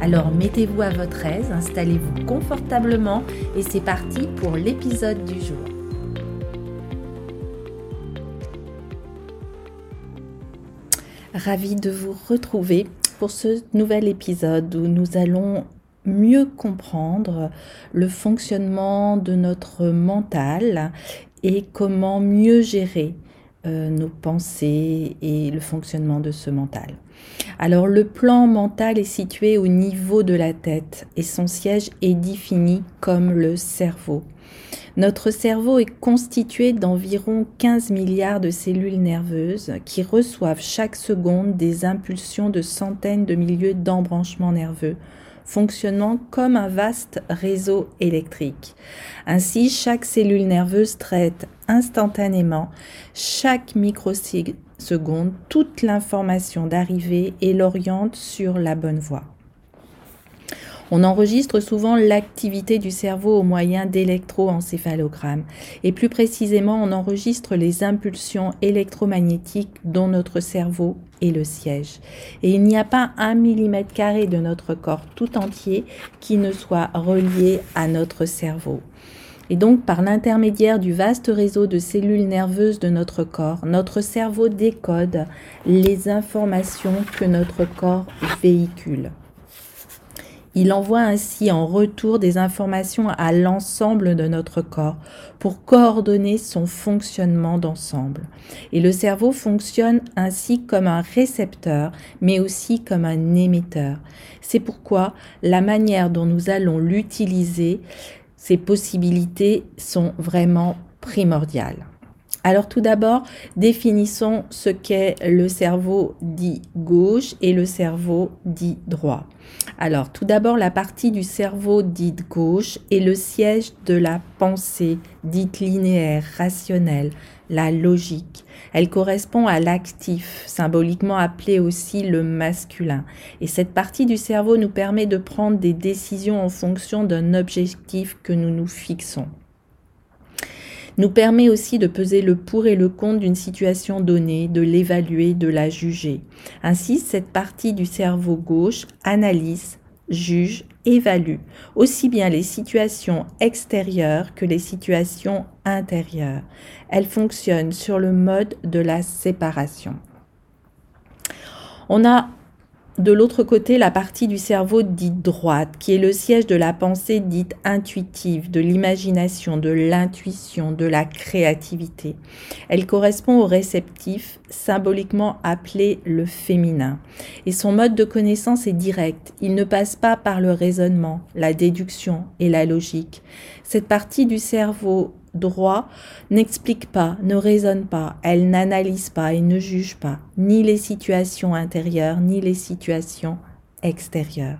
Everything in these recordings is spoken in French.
Alors mettez-vous à votre aise, installez-vous confortablement et c'est parti pour l'épisode du jour. Ravi de vous retrouver pour ce nouvel épisode où nous allons mieux comprendre le fonctionnement de notre mental et comment mieux gérer euh, nos pensées et le fonctionnement de ce mental. Alors le plan mental est situé au niveau de la tête et son siège est défini comme le cerveau. Notre cerveau est constitué d'environ 15 milliards de cellules nerveuses qui reçoivent chaque seconde des impulsions de centaines de milliers d'embranchements nerveux fonctionnant comme un vaste réseau électrique. Ainsi, chaque cellule nerveuse traite instantanément chaque microseconde toute l'information d'arrivée et l'oriente sur la bonne voie. On enregistre souvent l'activité du cerveau au moyen d'électroencéphalogrammes et plus précisément on enregistre les impulsions électromagnétiques dont notre cerveau est le siège. Et il n'y a pas un millimètre carré de notre corps tout entier qui ne soit relié à notre cerveau. Et donc, par l'intermédiaire du vaste réseau de cellules nerveuses de notre corps, notre cerveau décode les informations que notre corps véhicule. Il envoie ainsi en retour des informations à l'ensemble de notre corps pour coordonner son fonctionnement d'ensemble. Et le cerveau fonctionne ainsi comme un récepteur, mais aussi comme un émetteur. C'est pourquoi la manière dont nous allons l'utiliser, ces possibilités sont vraiment primordiales. Alors tout d'abord, définissons ce qu'est le cerveau dit gauche et le cerveau dit droit. Alors tout d'abord, la partie du cerveau dite gauche est le siège de la pensée dite linéaire, rationnelle, la logique. Elle correspond à l'actif, symboliquement appelé aussi le masculin. Et cette partie du cerveau nous permet de prendre des décisions en fonction d'un objectif que nous nous fixons nous permet aussi de peser le pour et le contre d'une situation donnée, de l'évaluer, de la juger. Ainsi, cette partie du cerveau gauche analyse, juge, évalue aussi bien les situations extérieures que les situations intérieures. Elle fonctionne sur le mode de la séparation. On a de l'autre côté la partie du cerveau dite droite, qui est le siège de la pensée dite intuitive, de l'imagination, de l'intuition, de la créativité. Elle correspond au réceptif, symboliquement appelé le féminin. Et son mode de connaissance est direct. Il ne passe pas par le raisonnement, la déduction et la logique. Cette partie du cerveau droit n'explique pas, ne raisonne pas, elle n'analyse pas et ne juge pas, ni les situations intérieures, ni les situations extérieures.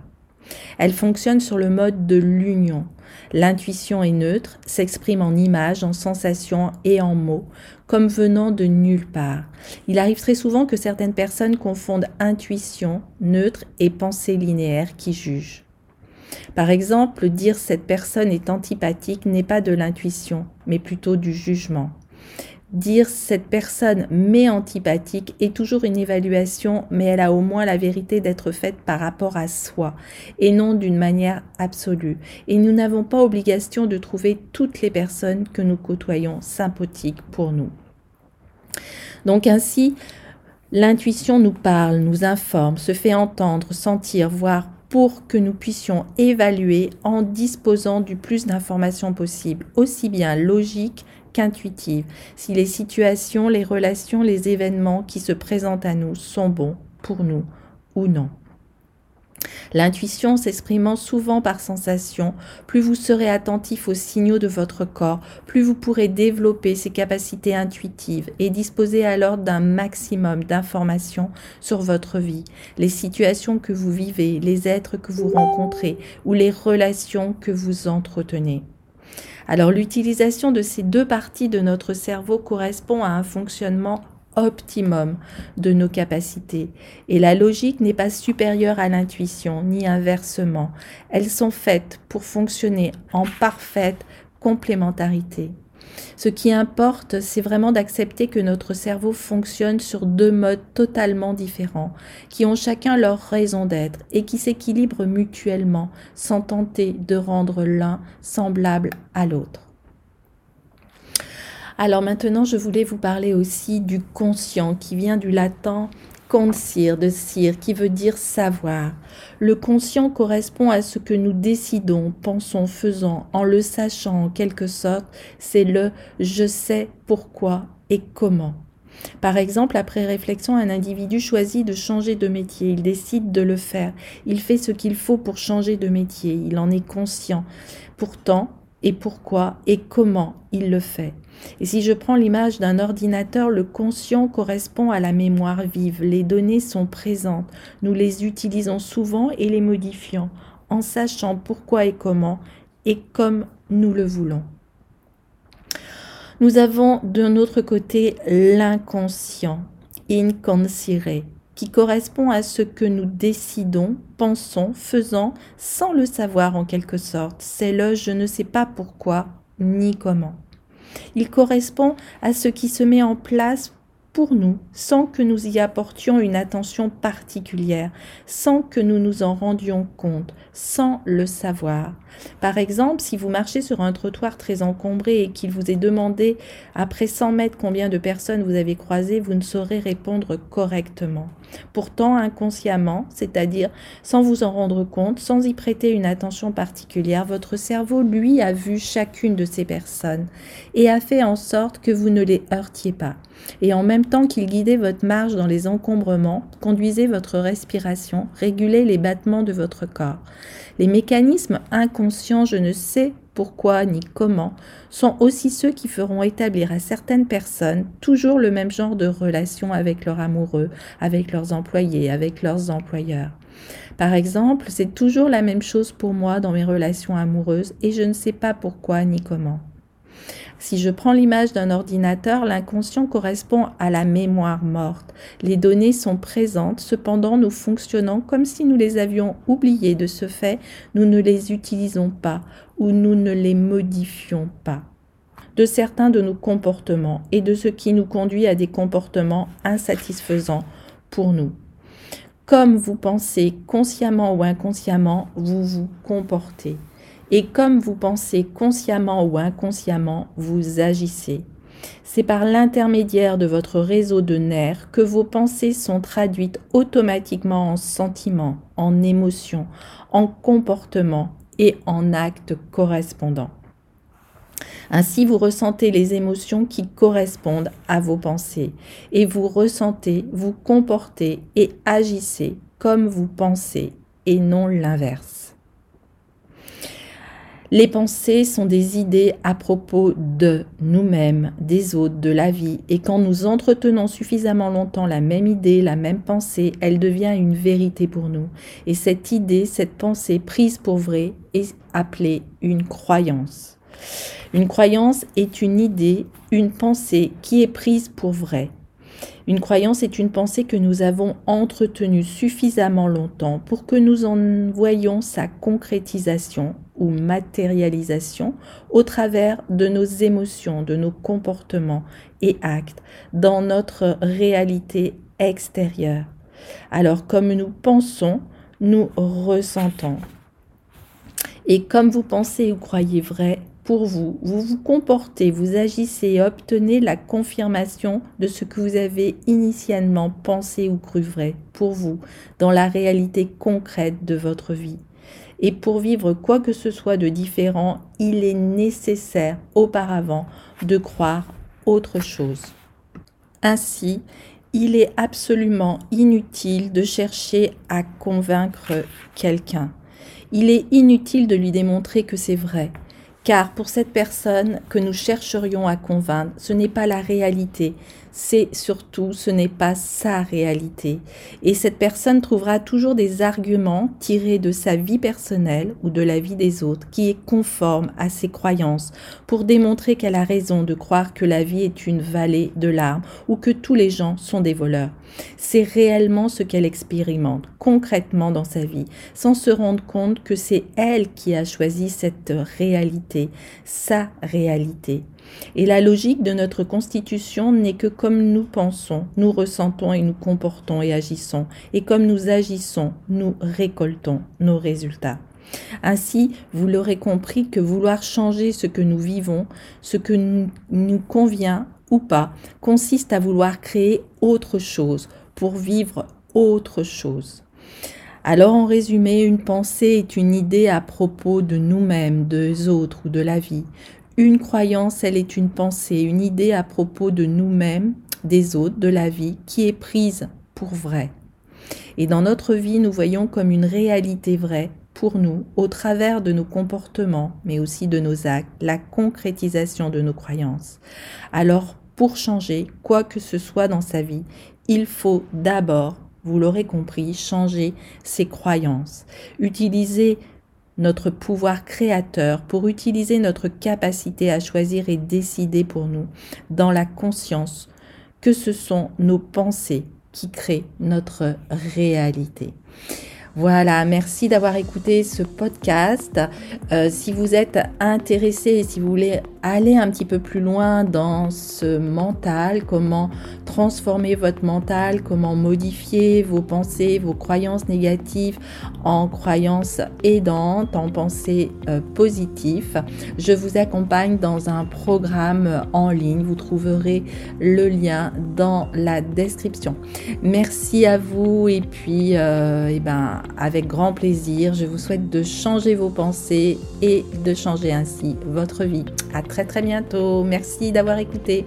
Elle fonctionne sur le mode de l'union. L'intuition est neutre, s'exprime en images, en sensations et en mots, comme venant de nulle part. Il arrive très souvent que certaines personnes confondent intuition, neutre et pensée linéaire qui juge. Par exemple, dire cette personne est antipathique n'est pas de l'intuition, mais plutôt du jugement. Dire cette personne m'est antipathique est toujours une évaluation, mais elle a au moins la vérité d'être faite par rapport à soi et non d'une manière absolue. Et nous n'avons pas obligation de trouver toutes les personnes que nous côtoyons sympathiques pour nous. Donc ainsi, l'intuition nous parle, nous informe, se fait entendre, sentir, voir, pour que nous puissions évaluer en disposant du plus d'informations possible, aussi bien logiques qu'intuitives, si les situations, les relations, les événements qui se présentent à nous sont bons pour nous ou non. L'intuition s'exprimant souvent par sensation, plus vous serez attentif aux signaux de votre corps, plus vous pourrez développer ces capacités intuitives et disposer alors d'un maximum d'informations sur votre vie, les situations que vous vivez, les êtres que vous rencontrez ou les relations que vous entretenez. Alors l'utilisation de ces deux parties de notre cerveau correspond à un fonctionnement optimum de nos capacités. Et la logique n'est pas supérieure à l'intuition, ni inversement. Elles sont faites pour fonctionner en parfaite complémentarité. Ce qui importe, c'est vraiment d'accepter que notre cerveau fonctionne sur deux modes totalement différents, qui ont chacun leur raison d'être et qui s'équilibrent mutuellement sans tenter de rendre l'un semblable à l'autre. Alors maintenant, je voulais vous parler aussi du conscient qui vient du latin conscire de cire qui veut dire savoir. Le conscient correspond à ce que nous décidons, pensons, faisons, en le sachant en quelque sorte, c'est le je sais pourquoi et comment. Par exemple, après réflexion, un individu choisit de changer de métier, il décide de le faire, il fait ce qu'il faut pour changer de métier, il en est conscient. Pourtant, et pourquoi et comment il le fait. Et si je prends l'image d'un ordinateur, le conscient correspond à la mémoire vive. Les données sont présentes. Nous les utilisons souvent et les modifions en sachant pourquoi et comment et comme nous le voulons. Nous avons d'un autre côté l'inconscient, inconscire, qui correspond à ce que nous décidons, pensons, faisons sans le savoir en quelque sorte. C'est le je ne sais pas pourquoi ni comment. Il correspond à ce qui se met en place pour nous sans que nous y apportions une attention particulière, sans que nous nous en rendions compte, sans le savoir. Par exemple, si vous marchez sur un trottoir très encombré et qu'il vous est demandé après 100 mètres combien de personnes vous avez croisées, vous ne saurez répondre correctement. Pourtant, inconsciemment, c'est-à-dire sans vous en rendre compte, sans y prêter une attention particulière, votre cerveau, lui, a vu chacune de ces personnes et a fait en sorte que vous ne les heurtiez pas. Et en même temps qu'il guidait votre marche dans les encombrements, conduisait votre respiration, régulait les battements de votre corps. Les mécanismes inconscients, je ne sais pourquoi ni comment, sont aussi ceux qui feront établir à certaines personnes toujours le même genre de relation avec leurs amoureux, avec leurs employés, avec leurs employeurs. Par exemple, c'est toujours la même chose pour moi dans mes relations amoureuses et je ne sais pas pourquoi ni comment. Si je prends l'image d'un ordinateur, l'inconscient correspond à la mémoire morte. Les données sont présentes, cependant nous fonctionnons comme si nous les avions oubliées. De ce fait, nous ne les utilisons pas ou nous ne les modifions pas de certains de nos comportements et de ce qui nous conduit à des comportements insatisfaisants pour nous. Comme vous pensez consciemment ou inconsciemment, vous vous comportez. Et comme vous pensez consciemment ou inconsciemment, vous agissez. C'est par l'intermédiaire de votre réseau de nerfs que vos pensées sont traduites automatiquement en sentiments, en émotions, en comportements et en actes correspondants. Ainsi, vous ressentez les émotions qui correspondent à vos pensées et vous ressentez, vous comportez et agissez comme vous pensez et non l'inverse. Les pensées sont des idées à propos de nous-mêmes, des autres, de la vie, et quand nous entretenons suffisamment longtemps la même idée, la même pensée, elle devient une vérité pour nous. Et cette idée, cette pensée prise pour vraie est appelée une croyance. Une croyance est une idée, une pensée qui est prise pour vraie. Une croyance est une pensée que nous avons entretenue suffisamment longtemps pour que nous en voyions sa concrétisation ou matérialisation au travers de nos émotions, de nos comportements et actes dans notre réalité extérieure. Alors comme nous pensons, nous ressentons. Et comme vous pensez ou croyez vrai, pour vous, vous vous comportez, vous agissez et obtenez la confirmation de ce que vous avez initialement pensé ou cru vrai pour vous dans la réalité concrète de votre vie. Et pour vivre quoi que ce soit de différent, il est nécessaire auparavant de croire autre chose. Ainsi, il est absolument inutile de chercher à convaincre quelqu'un. Il est inutile de lui démontrer que c'est vrai. Car pour cette personne que nous chercherions à convaincre, ce n'est pas la réalité, c'est surtout, ce n'est pas sa réalité. Et cette personne trouvera toujours des arguments tirés de sa vie personnelle ou de la vie des autres qui est conforme à ses croyances pour démontrer qu'elle a raison de croire que la vie est une vallée de larmes ou que tous les gens sont des voleurs. C'est réellement ce qu'elle expérimente concrètement dans sa vie, sans se rendre compte que c'est elle qui a choisi cette réalité, sa réalité. Et la logique de notre constitution n'est que comme nous pensons, nous ressentons et nous comportons et agissons, et comme nous agissons, nous récoltons nos résultats. Ainsi, vous l'aurez compris que vouloir changer ce que nous vivons, ce que nous, convient ou pas, consiste à vouloir créer autre chose pour vivre autre chose. Alors en résumé, une pensée est une idée à propos de nous-mêmes, des autres ou de la vie. Une croyance, elle est une pensée, une idée à propos de nous-mêmes, des autres, de la vie, qui est prise pour vrai. Et dans notre vie, nous voyons comme une réalité vraie pour nous, au travers de nos comportements, mais aussi de nos actes, la concrétisation de nos croyances. Alors, pour changer quoi que ce soit dans sa vie, il faut d'abord, vous l'aurez compris, changer ses croyances, utiliser notre pouvoir créateur, pour utiliser notre capacité à choisir et décider pour nous, dans la conscience que ce sont nos pensées qui créent notre réalité. Voilà, merci d'avoir écouté ce podcast. Euh, si vous êtes intéressé et si vous voulez aller un petit peu plus loin dans ce mental, comment transformer votre mental, comment modifier vos pensées, vos croyances négatives en croyances aidantes, en pensées euh, positives. Je vous accompagne dans un programme en ligne. Vous trouverez le lien dans la description. Merci à vous et puis euh, eh ben, avec grand plaisir, je vous souhaite de changer vos pensées et de changer ainsi votre vie très très bientôt. Merci d'avoir écouté.